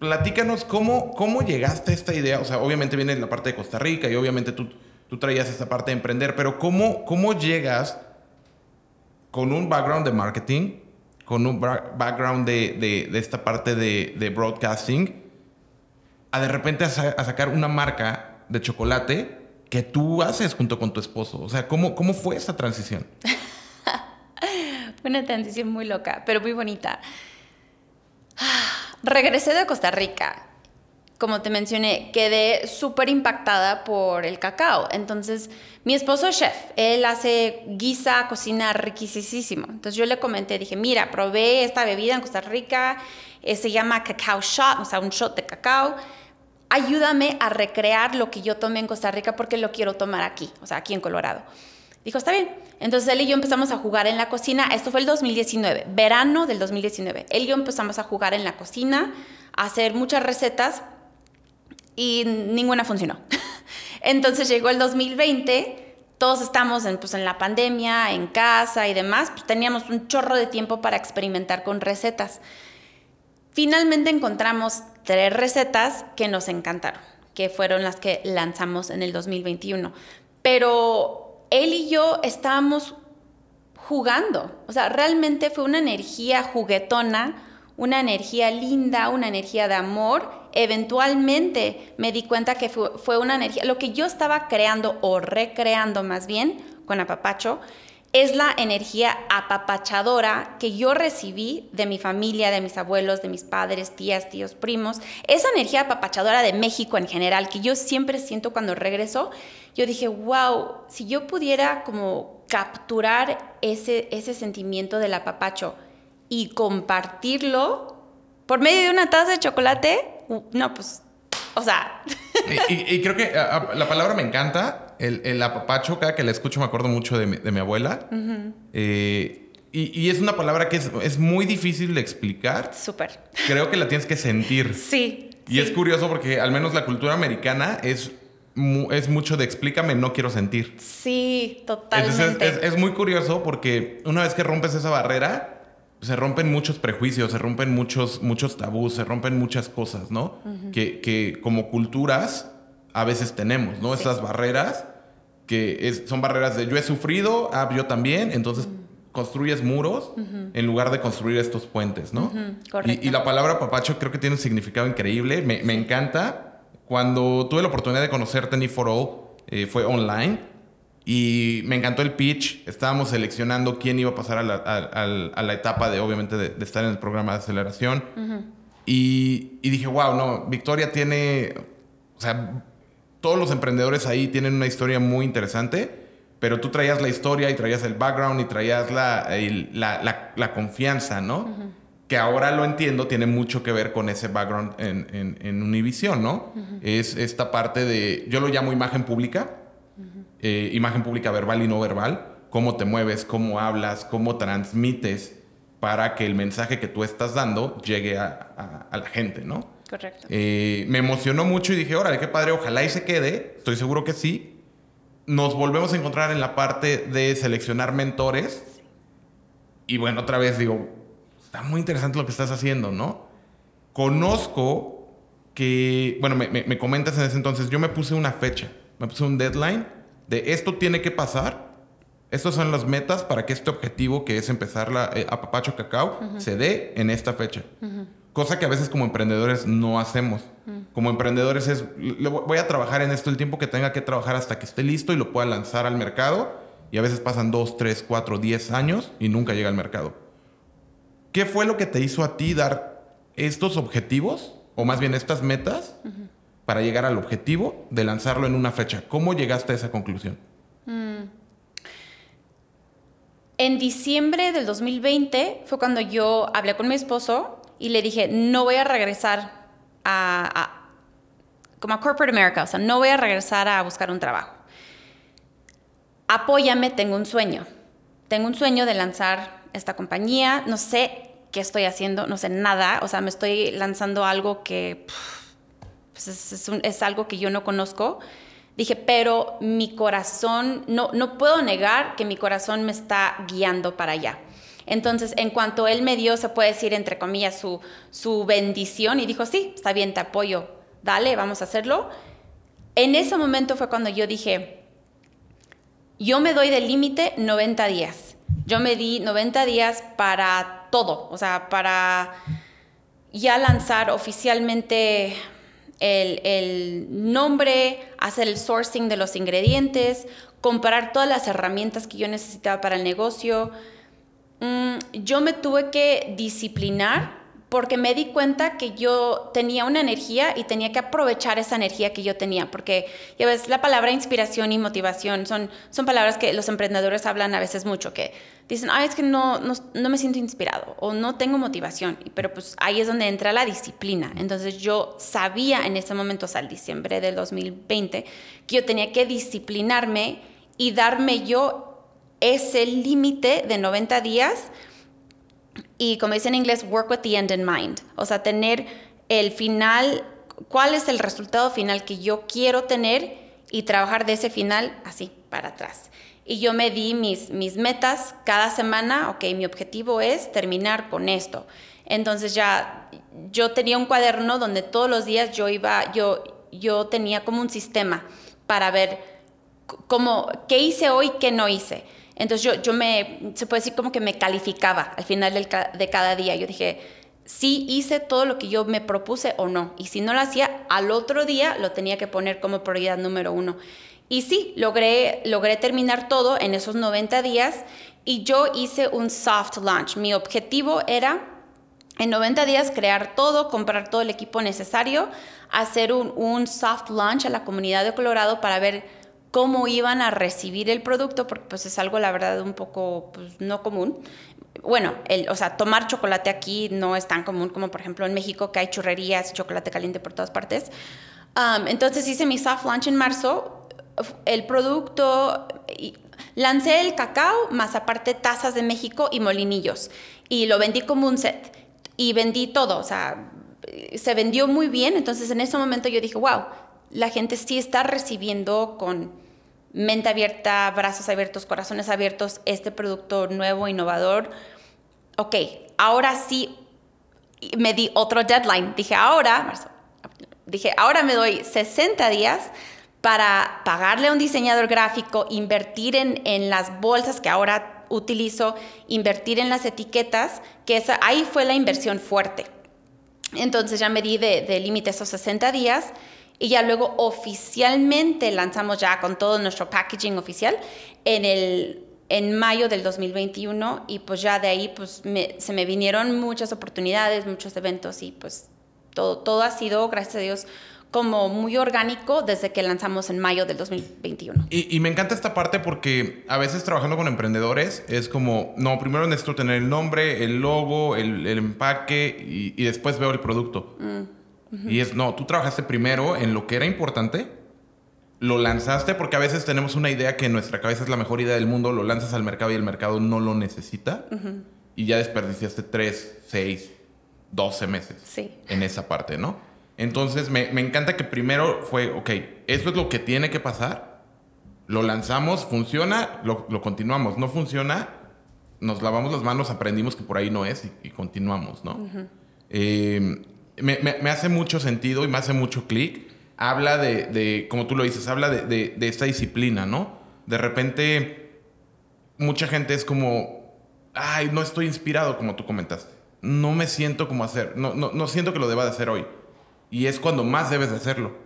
Platícanos cómo, cómo llegaste a esta idea. O sea, obviamente viene la parte de Costa Rica y obviamente tú, tú traías esta parte de emprender, pero ¿cómo, cómo llegas con un background de marketing? con un background de, esta parte de, broadcasting, a de repente a, sacar una marca de chocolate que tú haces junto con tu esposo. O sea, ¿cómo, cómo fue esa transición? *laughs* una transición muy loca, pero muy bonita. Regresé de Costa Rica como te mencioné, quedé súper impactada por el cacao. Entonces, mi esposo es chef, él hace guisa, cocina riquísimo. Entonces yo le comenté, dije, mira, probé esta bebida en Costa Rica, eh, se llama cacao shot, o sea, un shot de cacao. Ayúdame a recrear lo que yo tomé en Costa Rica porque lo quiero tomar aquí, o sea, aquí en Colorado. Dijo, está bien. Entonces él y yo empezamos a jugar en la cocina. Esto fue el 2019, verano del 2019. Él y yo empezamos a jugar en la cocina, a hacer muchas recetas y ninguna funcionó. *laughs* Entonces llegó el 2020, todos estamos en, pues, en la pandemia, en casa y demás, pues teníamos un chorro de tiempo para experimentar con recetas. Finalmente encontramos tres recetas que nos encantaron, que fueron las que lanzamos en el 2021. Pero él y yo estábamos jugando, o sea, realmente fue una energía juguetona, una energía linda, una energía de amor. Eventualmente me di cuenta que fue, una energía, lo que yo estaba creando o recreando más bien con Apapacho, es la energía apapachadora que yo recibí de mi familia, de mis abuelos, de mis padres, tías, tíos, primos. Esa energía apapachadora de México en general, que yo siempre siento cuando regreso, yo dije, wow, si yo pudiera como capturar ese, ese sentimiento del apapacho y compartirlo por medio de una taza de chocolate, no, pues, o sea... *laughs* y, creo que la palabra me encanta el, el, apapacho, cada que la escucho me acuerdo mucho de mi, de mi abuela. Eh, y, y, es una palabra que es, es muy difícil de explicar. Súper. Creo que la tienes que sentir. *laughs* Sí. Y es curioso porque al menos la cultura americana es, es mucho de explícame, no quiero sentir. Sí, totalmente. Entonces es, es, muy curioso porque una vez que rompes esa barrera, se rompen muchos prejuicios, se rompen muchos, muchos tabús, se rompen muchas cosas, ¿no? que, que como culturas a veces tenemos, ¿no? Esas barreras que son barreras de yo he sufrido, ah, yo también, entonces construyes muros en lugar de construir estos puentes, ¿no? y, la palabra papacho creo que tiene un significado increíble, me, me encanta. Cuando tuve la oportunidad de conocer Tenny for All, eh, fue online y me encantó el pitch. Estábamos seleccionando quién iba a pasar a la, a, la etapa de, obviamente, de, de, estar en el programa de aceleración. y, y, dije, wow, no, Victoria tiene, o sea, todos los emprendedores ahí tienen una historia muy interesante, pero tú traías la historia y traías el background y traías la, la, la, confianza, ¿no? Que ahora lo entiendo, tiene mucho que ver con ese background en, en, Univision, ¿no? Es esta parte de, yo lo llamo imagen pública, eh, imagen pública verbal y no verbal, cómo te mueves, cómo hablas, cómo transmites para que el mensaje que tú estás dando llegue a, a la gente, ¿no? Correcto. Eh, me emocionó mucho y dije, órale, qué padre, ojalá y se quede. Estoy seguro que sí. Nos volvemos a encontrar en la parte de seleccionar mentores. Y bueno, otra vez digo, está muy interesante lo que estás haciendo, ¿no? Conozco que, bueno, me, me, comentas en ese entonces, yo me puse una fecha, me puse un deadline de esto tiene que pasar. Estas son las metas para que este objetivo, que es empezar la, eh, a Papacho Cacao, se dé en esta fecha. Cosa que a veces como emprendedores no hacemos. Mm. Como emprendedores es, voy a trabajar en esto el tiempo que tenga que trabajar hasta que esté listo y lo pueda lanzar al mercado. Y a veces pasan dos, tres, cuatro, diez años y nunca llega al mercado. ¿Qué fue lo que te hizo a ti dar estos objetivos, o más bien estas metas, para llegar al objetivo de lanzarlo en una fecha? ¿Cómo llegaste a esa conclusión? Mm. En diciembre del 2020 fue cuando yo hablé con mi esposo y le dije, no voy a regresar a, como a Corporate America, o sea, no voy a regresar a buscar un trabajo. Apóyame, tengo un sueño. Tengo un sueño de lanzar esta compañía, no sé qué estoy haciendo, no sé nada, o sea, me estoy lanzando algo que pues, es, es, algo que yo no conozco. Dije, pero mi corazón, no, no puedo negar que mi corazón me está guiando para allá. Entonces, en cuanto él me dio, se puede decir, entre comillas, su, su bendición y dijo, sí, está bien, te apoyo, dale, vamos a hacerlo. En ese momento fue cuando yo dije, yo me doy de límite 90 días. Yo me di 90 días para todo, o sea, para ya lanzar oficialmente el, el, nombre, hacer el sourcing de los ingredientes, comprar todas las herramientas que yo necesitaba para el negocio, Mm, yo me tuve que disciplinar porque me di cuenta que yo tenía una energía y tenía que aprovechar esa energía que yo tenía, porque ya ves, la palabra inspiración y motivación son, son palabras que los emprendedores hablan a veces mucho, que dicen, ay, es que no, no, no me siento inspirado o no tengo motivación, pero pues ahí es donde entra la disciplina. Entonces yo sabía en ese momento, sea, el diciembre del 2020, que yo tenía que disciplinarme y darme yo ese límite de 90 días y como dice en inglés, work with the end in mind. O sea, tener el final cuál es el resultado final que yo quiero tener y trabajar de ese final así, para atrás. Y yo me di mis, mis metas cada semana, ok, mi objetivo es terminar con esto. Entonces ya yo tenía un cuaderno donde todos los días yo iba, yo, yo tenía como un sistema para ver cómo, qué hice hoy, qué no hice. Entonces yo, yo me, se puede decir como que me calificaba al final de cada día. Yo dije, si hice todo lo que yo me propuse o no. Y si no lo hacía, al otro día lo tenía que poner como prioridad número uno. Y sí, logré, logré terminar todo en esos 90 días y yo hice un soft launch. Mi objetivo era en 90 días crear todo, comprar todo el equipo necesario, hacer un soft launch a la comunidad de Colorado para ver cómo iban a recibir el producto, porque pues es algo, la verdad, un poco pues, no común. Bueno, el, o sea, tomar chocolate aquí no es tan común como, por ejemplo, en México, que hay churrerías y chocolate caliente por todas partes. Um, entonces hice mi soft launch en marzo. El producto, lancé el cacao, más aparte tazas de México y molinillos. Y lo vendí como un set. Y vendí todo, o sea, se vendió muy bien. Entonces en ese momento yo dije, wow, la gente sí está recibiendo con mente abierta, brazos abiertos, corazones abiertos este producto nuevo, innovador. Ok, ahora sí me di otro deadline. Dije, ahora, dije, ahora me doy 60 días para pagarle a un diseñador gráfico, invertir en, en las bolsas que ahora utilizo, invertir en las etiquetas, que esa, ahí fue la inversión fuerte. Entonces ya me di de, de límite esos 60 días y ya luego oficialmente lanzamos ya con todo nuestro packaging oficial en el en mayo del 2021 y pues ya de ahí pues se me vinieron muchas oportunidades, muchos eventos y pues todo, todo ha sido, gracias a Dios, como muy orgánico desde que lanzamos en mayo del 2021. Y, me encanta esta parte porque a veces trabajando con emprendedores es como, no, primero necesito tener el nombre, el logo, el, empaque y, después veo el producto. Mm. Y es, no, tú trabajaste primero en lo que era importante, lo lanzaste porque a veces tenemos una idea que en nuestra cabeza es la mejor idea del mundo, lo lanzas al mercado y el mercado no lo necesita. Y ya desperdiciaste 3, 6, 12 meses sí. en esa parte, ¿no? Entonces me, me encanta que primero fue, ok, esto es lo que tiene que pasar, lo lanzamos, funciona, lo, lo continuamos, no funciona, nos lavamos las manos, aprendimos que por ahí no es y, continuamos, ¿no? eh, me, hace mucho sentido y me hace mucho clic. Habla de, como tú lo dices, habla de, esta disciplina, ¿no? De repente, mucha gente es como, ay, no estoy inspirado, como tú comentaste. No me siento como hacer, no, no, siento que lo deba de hacer hoy. Y es cuando más debes de hacerlo.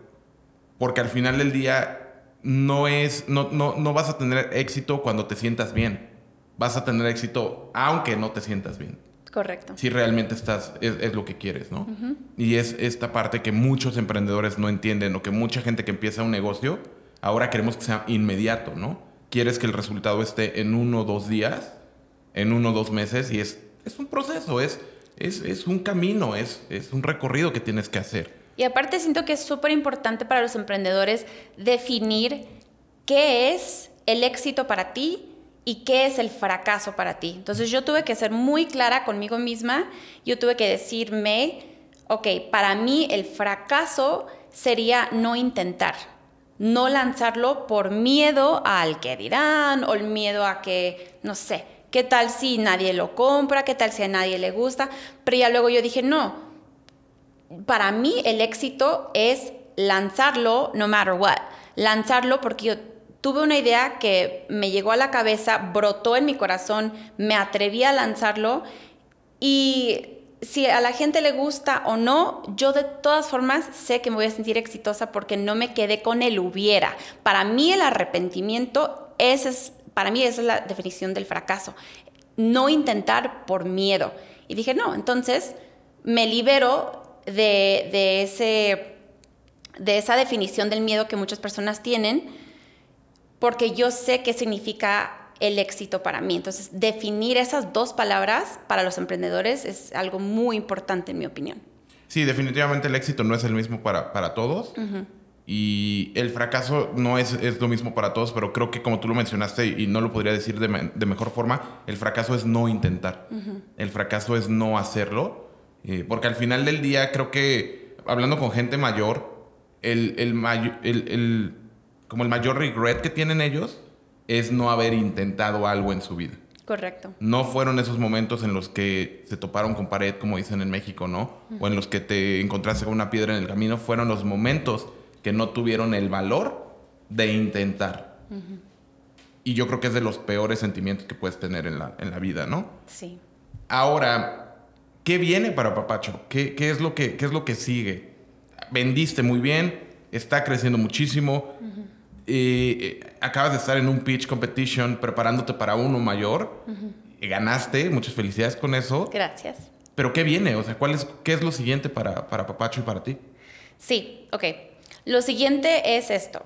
Porque al final del día no es, no, no, no vas a tener éxito cuando te sientas bien. Vas a tener éxito aunque no te sientas bien. Correcto. Si realmente estás, es, lo que quieres, ¿no? Y es esta parte que muchos emprendedores no entienden o que mucha gente que empieza un negocio, ahora queremos que sea inmediato, ¿no? Quieres que el resultado esté en uno o dos días, en uno o dos meses y es, es un proceso, es, es, es un camino, es, es un recorrido que tienes que hacer. Y aparte siento que es súper importante para los emprendedores definir qué es el éxito para ti y qué es el fracaso para ti. Entonces yo tuve que ser muy clara conmigo misma, yo tuve que decirme, ok, para mí el fracaso sería no intentar, no lanzarlo por miedo al que dirán o el miedo a que, no sé, qué tal si nadie lo compra, qué tal si a nadie le gusta, pero ya luego yo dije, no, para mí el éxito es lanzarlo no matter what, lanzarlo porque yo tuve una idea que me llegó a la cabeza, brotó en mi corazón, me atreví a lanzarlo y si a la gente le gusta o no, yo de todas formas sé que me voy a sentir exitosa porque no me quedé con el hubiera. Para mí el arrepentimiento, es, para mí esa es la definición del fracaso. No intentar por miedo. Y dije, no, entonces me libero de, ese, de esa definición del miedo que muchas personas tienen porque yo sé qué significa el éxito para mí. Entonces, definir esas dos palabras para los emprendedores es algo muy importante, en mi opinión. Sí, definitivamente el éxito no es el mismo para, para todos. Y el fracaso no es, es, lo mismo para todos, pero creo que como tú lo mencionaste y no lo podría decir de, de mejor forma, el fracaso es no intentar. El fracaso es no hacerlo. Eh, porque al final del día creo que hablando con gente mayor, el, el, el, el, como el mayor regret que tienen ellos es no haber intentado algo en su vida. Correcto. No fueron esos momentos en los que se toparon con pared, como dicen en México, ¿no? O en los que te encontraste con una piedra en el camino. Fueron los momentos que no tuvieron el valor de intentar. Y yo creo que es de los peores sentimientos que puedes tener en la, en la vida, ¿no? Sí. Ahora, ¿qué viene para Papacho? ¿Qué, qué es, lo que, qué es lo que sigue? Vendiste muy bien, está creciendo muchísimo. Eh, acabas de estar en un pitch competition preparándote para uno mayor. Ganaste, muchas felicidades con eso. Gracias. Pero ¿qué viene? O sea, ¿cuál es, ¿qué es lo siguiente para, para Papacho y para ti? Sí, ok. Lo siguiente es esto.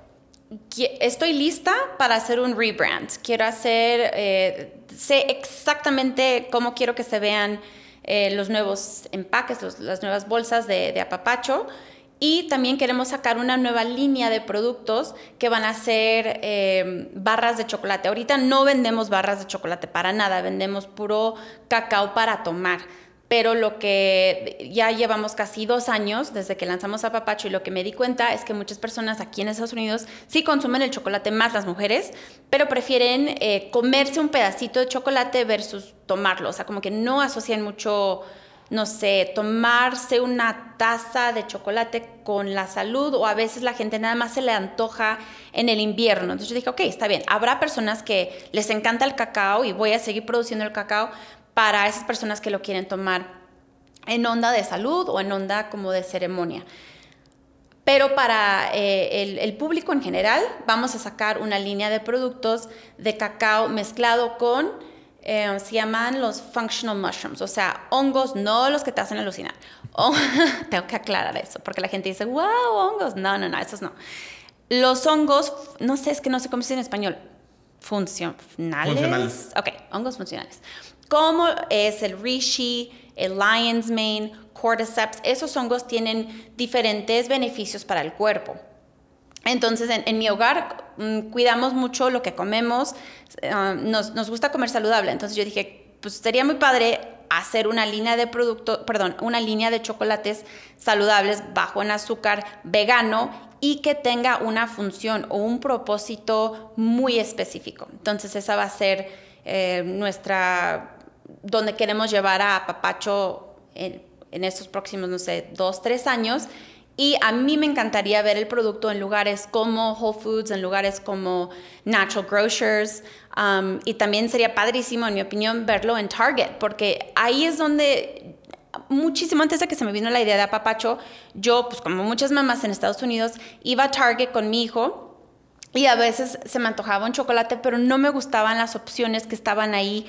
Estoy lista para hacer un rebrand. Quiero hacer, eh, sé exactamente cómo quiero que se vean eh, los nuevos empaques, las nuevas bolsas de, de apapacho. Y también queremos sacar una nueva línea de productos que van a ser eh, barras de chocolate. Ahorita no vendemos barras de chocolate para nada, vendemos puro cacao para tomar. Pero lo que ya llevamos casi dos años desde que lanzamos a Papacho y lo que me di cuenta es que muchas personas aquí en Estados Unidos sí consumen el chocolate más las mujeres, pero prefieren eh, comerse un pedacito de chocolate versus tomarlo. O sea, como que no asocian mucho no sé, tomarse una taza de chocolate con la salud o a veces la gente nada más se le antoja en el invierno. Entonces yo dije, ok, está bien, habrá personas que les encanta el cacao y voy a seguir produciendo el cacao para esas personas que lo quieren tomar en onda de salud o en onda como de ceremonia. Pero para eh, el público en general vamos a sacar una línea de productos de cacao mezclado con eh, se llaman los functional mushrooms, o sea, hongos, no los que te hacen alucinar. *laughs* *laughs* tengo que aclarar eso, porque la gente dice, wow, hongos. No, no, no, esos no. Los hongos, no sé, es que no sé cómo se dice en español. Funcionales. funcionales. Ok, hongos funcionales. Como es el reishi, el lion's mane, cordyceps, esos hongos tienen diferentes beneficios para el cuerpo. Entonces, en, mi hogar cuidamos mucho lo que comemos, ah, nos, nos, gusta comer saludable. Entonces yo dije, pues sería muy padre hacer una línea de producto, perdón, una línea de chocolates saludables bajo en azúcar, vegano y que tenga una función o un propósito muy específico. Entonces esa va a ser eh, nuestra, donde queremos llevar a Papacho en, en estos próximos, no sé, dos, tres años y a mí me encantaría ver el producto en lugares como Whole Foods, en lugares como Natural Grocers. Um, y también sería padrísimo, en mi opinión, verlo en Target, porque ahí es donde muchísimo antes de que se me vino la idea de apapacho, yo, pues como muchas mamás en Estados Unidos, iba a Target con mi hijo y a veces se me antojaba un chocolate, pero no me gustaban las opciones que estaban ahí.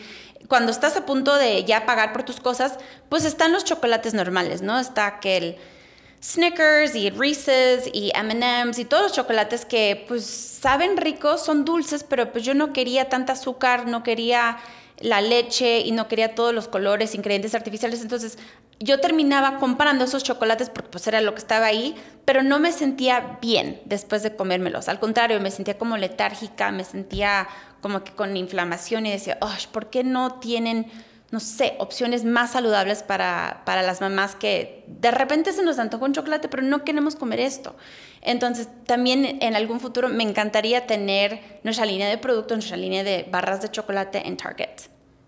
Cuando estás a punto de ya pagar por tus cosas, pues están los chocolates normales, ¿no? Está aquel Snickers y Reese's y M&M's y todos los chocolates que pues saben ricos, son dulces, pero pues yo no quería tanta azúcar, no quería la leche y no quería todos los colores, ingredientes artificiales, entonces yo terminaba comprando esos chocolates porque pues era lo que estaba ahí, pero no me sentía bien después de comérmelos. Al contrario, me sentía como letárgica, me sentía como que con inflamación y decía, ¿por qué no tienen no sé, opciones más saludables para, para, las mamás que de repente se nos antoja un chocolate, pero no queremos comer esto. Entonces, también en algún futuro me encantaría tener nuestra línea de productos, nuestra línea de barras de chocolate en Target.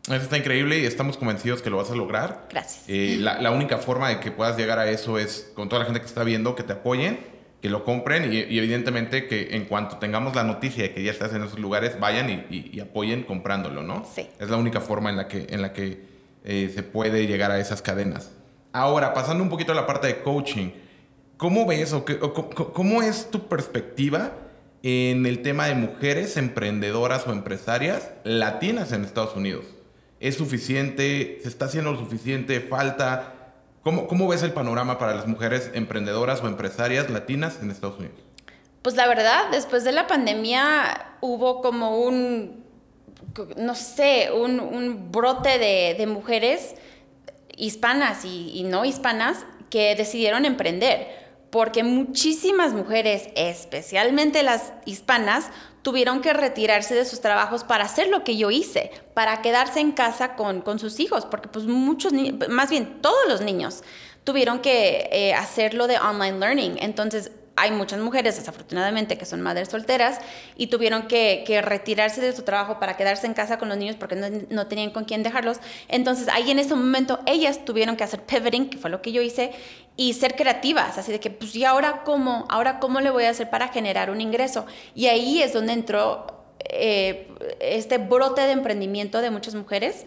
Eso está increíble y estamos convencidos que lo vas a lograr. Gracias. Eh, la, la, única forma de que puedas llegar a eso es con toda la gente que está viendo, que te apoyen que lo compren y, evidentemente que en cuanto tengamos la noticia de que ya estás en esos lugares, vayan y, apoyen comprándolo, ¿no? Sí. Es la única forma en la que, en la que eh, se puede llegar a esas cadenas. Ahora, pasando un poquito a la parte de coaching, ¿cómo ves o, cómo es tu perspectiva en el tema de mujeres emprendedoras o empresarias latinas en Estados Unidos? ¿Es suficiente? ¿Se está haciendo lo suficiente? ¿Falta? ¿Cómo, ¿Cómo ves el panorama para las mujeres emprendedoras o empresarias latinas en Estados Unidos? Pues la verdad, después de la pandemia hubo como un, no sé, un, un brote de, de, mujeres hispanas y, no hispanas que decidieron emprender porque muchísimas mujeres, especialmente las hispanas, tuvieron que retirarse de sus trabajos para hacer lo que yo hice, para quedarse en casa con, con sus hijos, porque pues muchos más bien todos los niños tuvieron que eh, hacerlo de online learning. Entonces, hay muchas mujeres, desafortunadamente, que son madres solteras y tuvieron que, retirarse de su trabajo para quedarse en casa con los niños porque no, tenían con quién dejarlos. Entonces, ahí en ese momento, ellas tuvieron que hacer pivoting, que fue lo que yo hice, y ser creativas, así de que, pues, ¿y ahora cómo? ¿Ahora cómo le voy a hacer para generar un ingreso? Y ahí es donde entró eh, este brote de emprendimiento de muchas mujeres.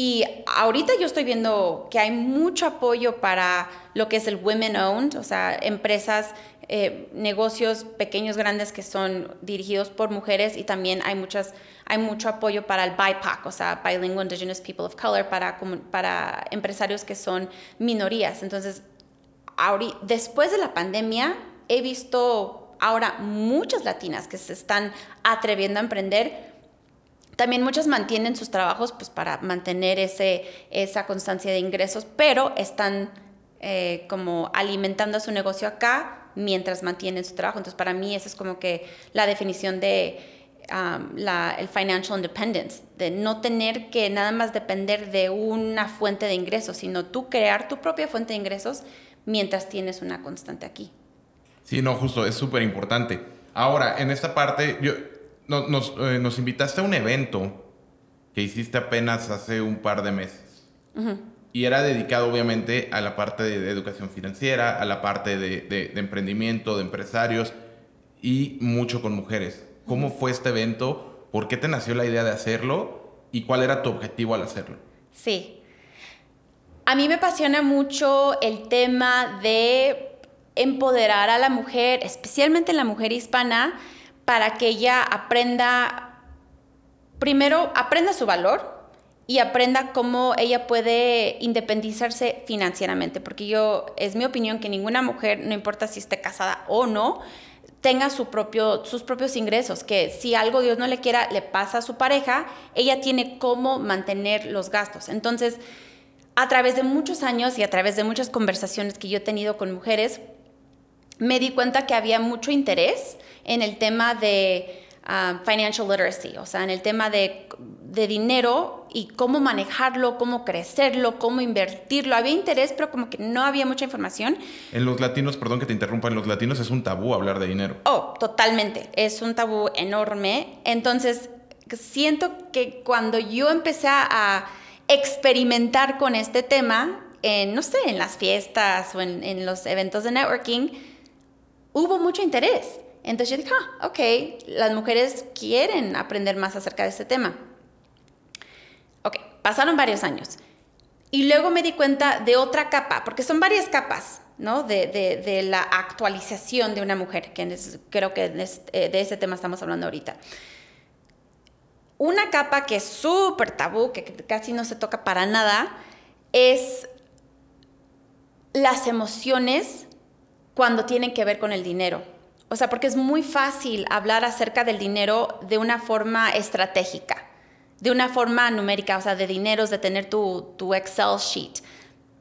Y ahorita yo estoy viendo que hay mucho apoyo para lo que es el women owned, o sea, empresas eh, negocios pequeños, grandes que son dirigidos por mujeres y también hay, muchas, hay mucho apoyo para el BIPOC, o sea, Bilingual Indigenous People of Color, para, para empresarios que son minorías. Entonces, después de la pandemia, he visto ahora muchas latinas que se están atreviendo a emprender. También muchas mantienen sus trabajos pues, para mantener ese, esa constancia de ingresos, pero están eh, como alimentando su negocio acá mientras mantienen su trabajo. Entonces, para mí, esa es como que la definición de el financial independence, de no tener que nada más depender de una fuente de ingresos, sino tú crear tu propia fuente de ingresos mientras tienes una constante aquí. Sí, no, justo, es súper importante. Ahora, en esta parte, yo, nos, eh, nos, invitaste a un evento que hiciste apenas hace un par de meses. Y era dedicado obviamente a la parte de, educación financiera, a la parte de, emprendimiento, de empresarios y mucho con mujeres. ¿Cómo fue este evento? ¿Por qué te nació la idea de hacerlo? ¿Y cuál era tu objetivo al hacerlo? Sí. A mí me apasiona mucho el tema de empoderar a la mujer, especialmente la mujer hispana, para que ella aprenda, primero, aprenda su valor, y aprenda cómo ella puede independizarse financieramente, porque yo, es mi opinión que ninguna mujer, no importa si esté casada o no, tenga su propio, sus propios ingresos, que si algo Dios no le quiera, le pasa a su pareja, ella tiene cómo mantener los gastos. Entonces, a través de muchos años y a través de muchas conversaciones que yo he tenido con mujeres, me di cuenta que había mucho interés en el tema de ah, financial literacy, o sea, en el tema de de dinero y cómo manejarlo, cómo crecerlo, cómo invertirlo. Había interés, pero como que no había mucha información. En los latinos, perdón que te interrumpa, en los latinos es un tabú hablar de dinero. Oh, totalmente. Es un tabú enorme. Entonces, siento que cuando yo empecé a experimentar con este tema, en, no sé, en las fiestas o en, en los eventos de networking, hubo mucho interés. Entonces yo dije, ah, ok, las mujeres quieren aprender más acerca de este tema. Ok, pasaron varios años. Y luego me di cuenta de otra capa, porque son varias capas, ¿no? De, la actualización de una mujer, que creo que eh, de ese tema estamos hablando ahorita. Una capa que es súper tabú, que casi no se toca para nada, es las emociones cuando tienen que ver con el dinero. O sea, porque es muy fácil hablar acerca del dinero de una forma estratégica de una forma numérica, o sea, de dineros, de tener tu, tu Excel sheet.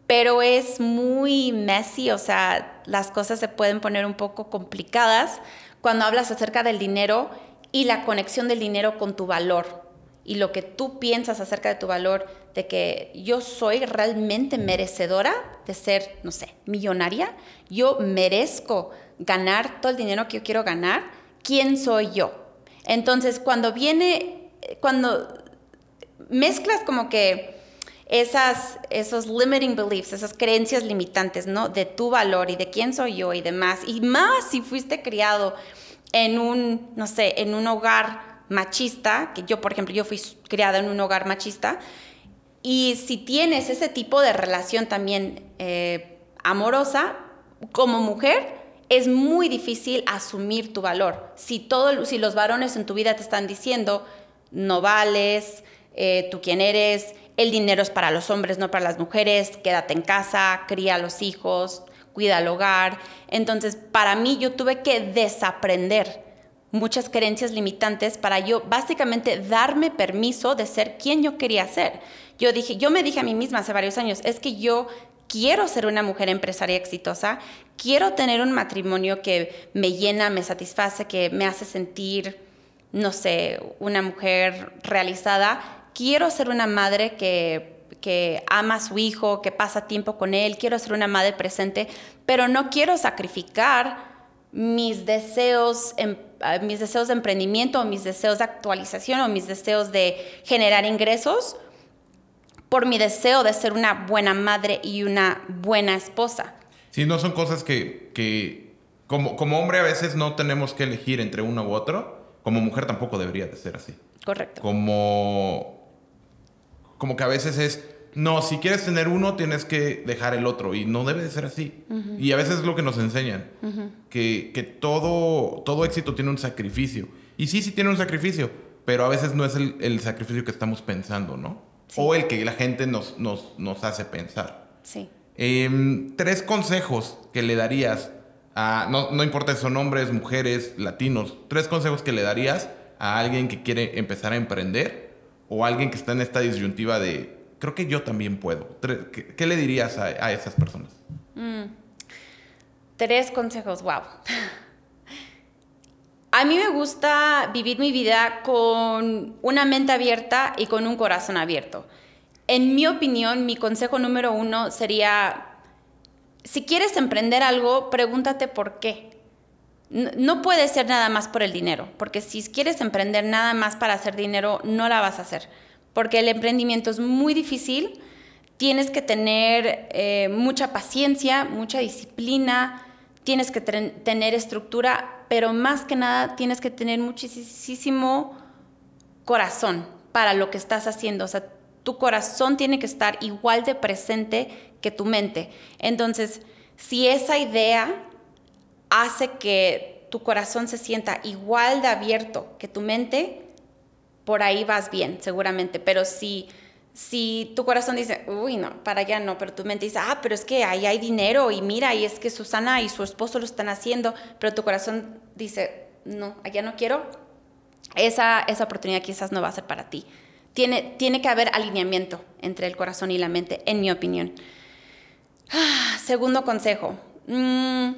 Pero es muy messy, o sea, las cosas se pueden poner un poco complicadas cuando hablas acerca del dinero y la conexión del dinero con tu valor y lo que tú piensas acerca de tu valor, de que yo soy realmente merecedora de ser, no sé, millonaria, yo merezco ganar todo el dinero que yo quiero ganar, ¿quién soy yo? Entonces, cuando viene, cuando mezclas como que esas, esos limiting beliefs, esas creencias limitantes, ¿no? De tu valor y de quién soy yo y demás. Y más si fuiste criado en un, no sé, en un hogar machista, que yo, por ejemplo, yo fui criada en un hogar machista, y si tienes ese tipo de relación también eh, amorosa, como mujer, es muy difícil asumir tu valor. Si, todo, si los varones en tu vida te están diciendo, no vales, eh, tú quién eres, el dinero es para los hombres, no para las mujeres, quédate en casa, cría a los hijos, cuida el hogar. Entonces, para mí yo tuve que desaprender muchas creencias limitantes para yo básicamente darme permiso de ser quien yo quería ser. Yo dije, yo me dije a mí misma hace varios años, es que yo quiero ser una mujer empresaria exitosa, quiero tener un matrimonio que me llena, me satisface, que me hace sentir, no sé, una mujer realizada quiero ser una madre que, que ama a su hijo, que pasa tiempo con él, quiero ser una madre presente, pero no quiero sacrificar mis deseos, ah, mis deseos de emprendimiento, o mis deseos de actualización o mis deseos de generar ingresos por mi deseo de ser una buena madre y una buena esposa. Sí, no son cosas que, que como, como hombre a veces no tenemos que elegir entre uno u otro. Como mujer tampoco debería de ser así. Correcto. Como, como que a veces es, no, si quieres tener uno tienes que dejar el otro y no debe de ser así. Y a veces es lo que nos enseñan, que, que, todo, todo éxito tiene un sacrificio. Y sí, sí tiene un sacrificio, pero a veces no es el, el sacrificio que estamos pensando, ¿no? O el que la gente nos, nos, nos hace pensar. Sí. Em, tres consejos que le darías a, no, no importa si son hombres, mujeres, latinos, tres consejos que le darías a alguien que quiere empezar a emprender o alguien que está en esta disyuntiva de, creo que yo también puedo. ¿Qué, le dirías a, a esas personas? Mm. Tres consejos, wow. A mí me gusta vivir mi vida con una mente abierta y con un corazón abierto. En mi opinión, mi consejo número uno sería, si quieres emprender algo, pregúntate por qué. No puede ser nada más por el dinero, porque si quieres emprender nada más para hacer dinero, no la vas a hacer, porque el emprendimiento es muy difícil, tienes que tener eh, mucha paciencia, mucha disciplina, tienes que tener estructura, pero más que nada tienes que tener muchísimo corazón para lo que estás haciendo. O sea, tu corazón tiene que estar igual de presente que tu mente. Entonces, si esa idea hace que tu corazón se sienta igual de abierto que tu mente, por ahí vas bien, seguramente. Pero si, si tu corazón dice, uy, no, para allá no, pero tu mente dice, ah, pero es que ahí hay dinero y mira, y es que Susana y su esposo lo están haciendo, pero tu corazón dice, no, allá no quiero, esa, esa oportunidad quizás no va a ser para ti. Tiene, tiene que haber alineamiento entre el corazón y la mente, en mi opinión. Ah, segundo consejo. Mm,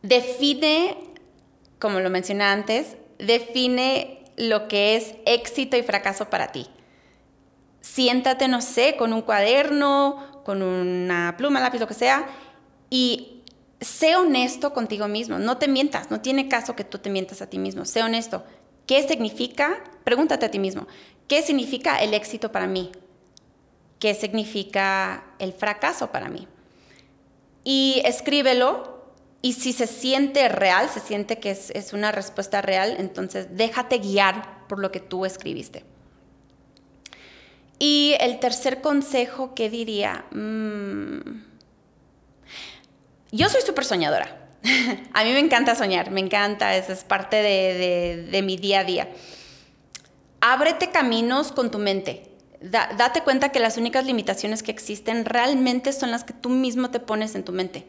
define, como lo mencioné antes, define lo que es éxito y fracaso para ti. Siéntate, no sé, con un cuaderno, con una pluma, lápiz, lo que sea, y sé honesto contigo mismo. No te mientas, no tiene caso que tú te mientas a ti mismo. Sé honesto. ¿Qué significa? Pregúntate a ti mismo. ¿Qué significa el éxito para mí? ¿Qué significa el fracaso para mí? Y escríbelo y si se siente real, se siente que es, una respuesta real, entonces déjate guiar por lo que tú escribiste. Y el tercer consejo que diría, mm, yo soy súper soñadora. *laughs* a mí me encanta soñar, me encanta, eso es parte de, mi día a día. Ábrete caminos con tu mente. date cuenta que las únicas limitaciones que existen realmente son las que tú mismo te pones en tu mente.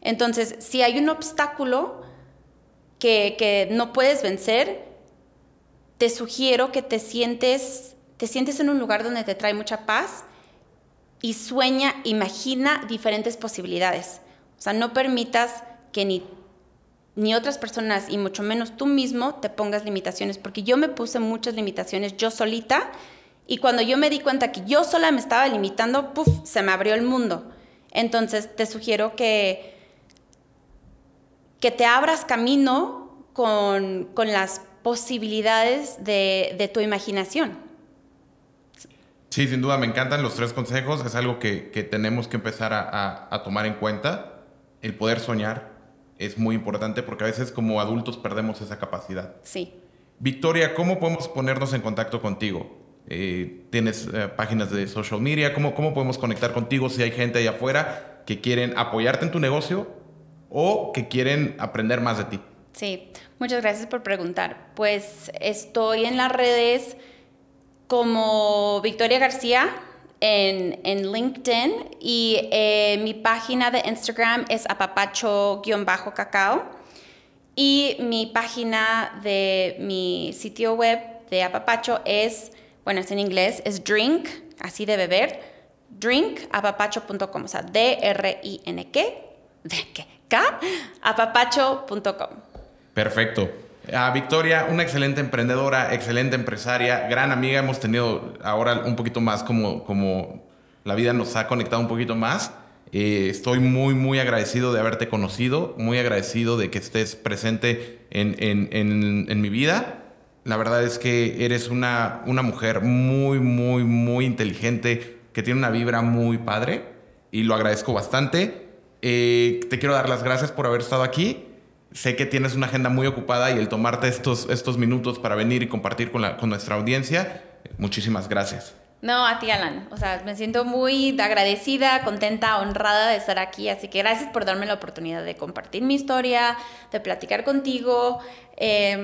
Entonces, si hay un obstáculo que, que no puedes vencer, te sugiero que te sientes, te sientes en un lugar donde te trae mucha paz y sueña, imagina diferentes posibilidades. O sea, no permitas que ni, ni otras personas y mucho menos tú mismo te pongas limitaciones, porque yo me puse muchas limitaciones yo solita y cuando yo me di cuenta que yo sola me estaba limitando, puff, se me abrió el mundo. Entonces te sugiero que, que te abras camino con, las posibilidades de, tu imaginación. Sí, sin duda, me encantan los tres consejos. Es algo que, tenemos que empezar a tomar en cuenta. El poder soñar, es muy importante porque a veces como adultos perdemos esa capacidad. Sí. Victoria, ¿cómo podemos ponernos en contacto contigo? Eh, ¿Tienes eh, páginas de social media? ¿Cómo, ¿Cómo podemos conectar contigo si hay gente allá afuera que quieren apoyarte en tu negocio o que quieren aprender más de ti? Sí, muchas gracias por preguntar. Pues estoy en las redes como Victoria García, en, en LinkedIn y eh, mi página de Instagram es apapacho-cacao y mi página de mi sitio web de apapacho es, bueno, es en inglés, es drink, así de beber, drinkapapacho.com, o sea, D-R-I-N-K, apapacho.com. Perfecto. A Victoria, una excelente emprendedora, excelente empresaria, gran amiga. Hemos tenido ahora un poquito más como, como la vida nos ha conectado un poquito más. Eh, estoy muy, muy agradecido de haberte conocido, muy agradecido de que estés presente en, en, en, en mi vida. La verdad es que eres una, una mujer muy, muy, muy inteligente, que tiene una vibra muy padre y lo agradezco bastante. Eh, te quiero dar las gracias por haber estado aquí. Sé que tienes una agenda muy ocupada y el tomarte estos, estos minutos para venir y compartir con, la, con nuestra audiencia, muchísimas gracias. No, a ti, Alan. O sea, me siento muy agradecida, contenta, honrada de estar aquí. Así que gracias por darme la oportunidad de compartir mi historia, de platicar contigo. Eh,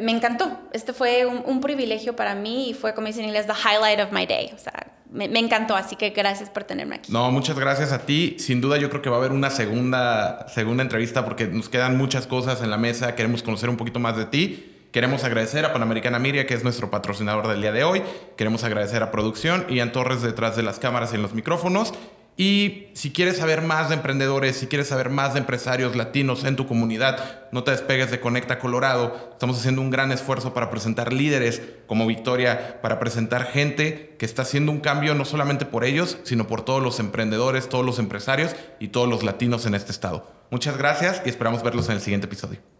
me encantó. Este fue un, un, privilegio para mí y fue, como dicen en inglés, the highlight of my day. O sea, me, me, encantó. Así que gracias por tenerme aquí. No, muchas gracias a ti. Sin duda, yo creo que va a haber una segunda, segunda entrevista porque nos quedan muchas cosas en la mesa. Queremos conocer un poquito más de ti. Queremos agradecer a Panamericana Miria, que es nuestro patrocinador del día de hoy. Queremos agradecer a Producción a Torres detrás de las cámaras y en los micrófonos. Y si quieres saber más de emprendedores, si quieres saber más de empresarios latinos en tu comunidad, no te despegues de Conecta Colorado. Estamos haciendo un gran esfuerzo para presentar líderes como Victoria, para presentar gente que está haciendo un cambio no solamente por ellos, sino por todos los emprendedores, todos los empresarios y todos los latinos en este estado. Muchas gracias y esperamos verlos en el siguiente episodio.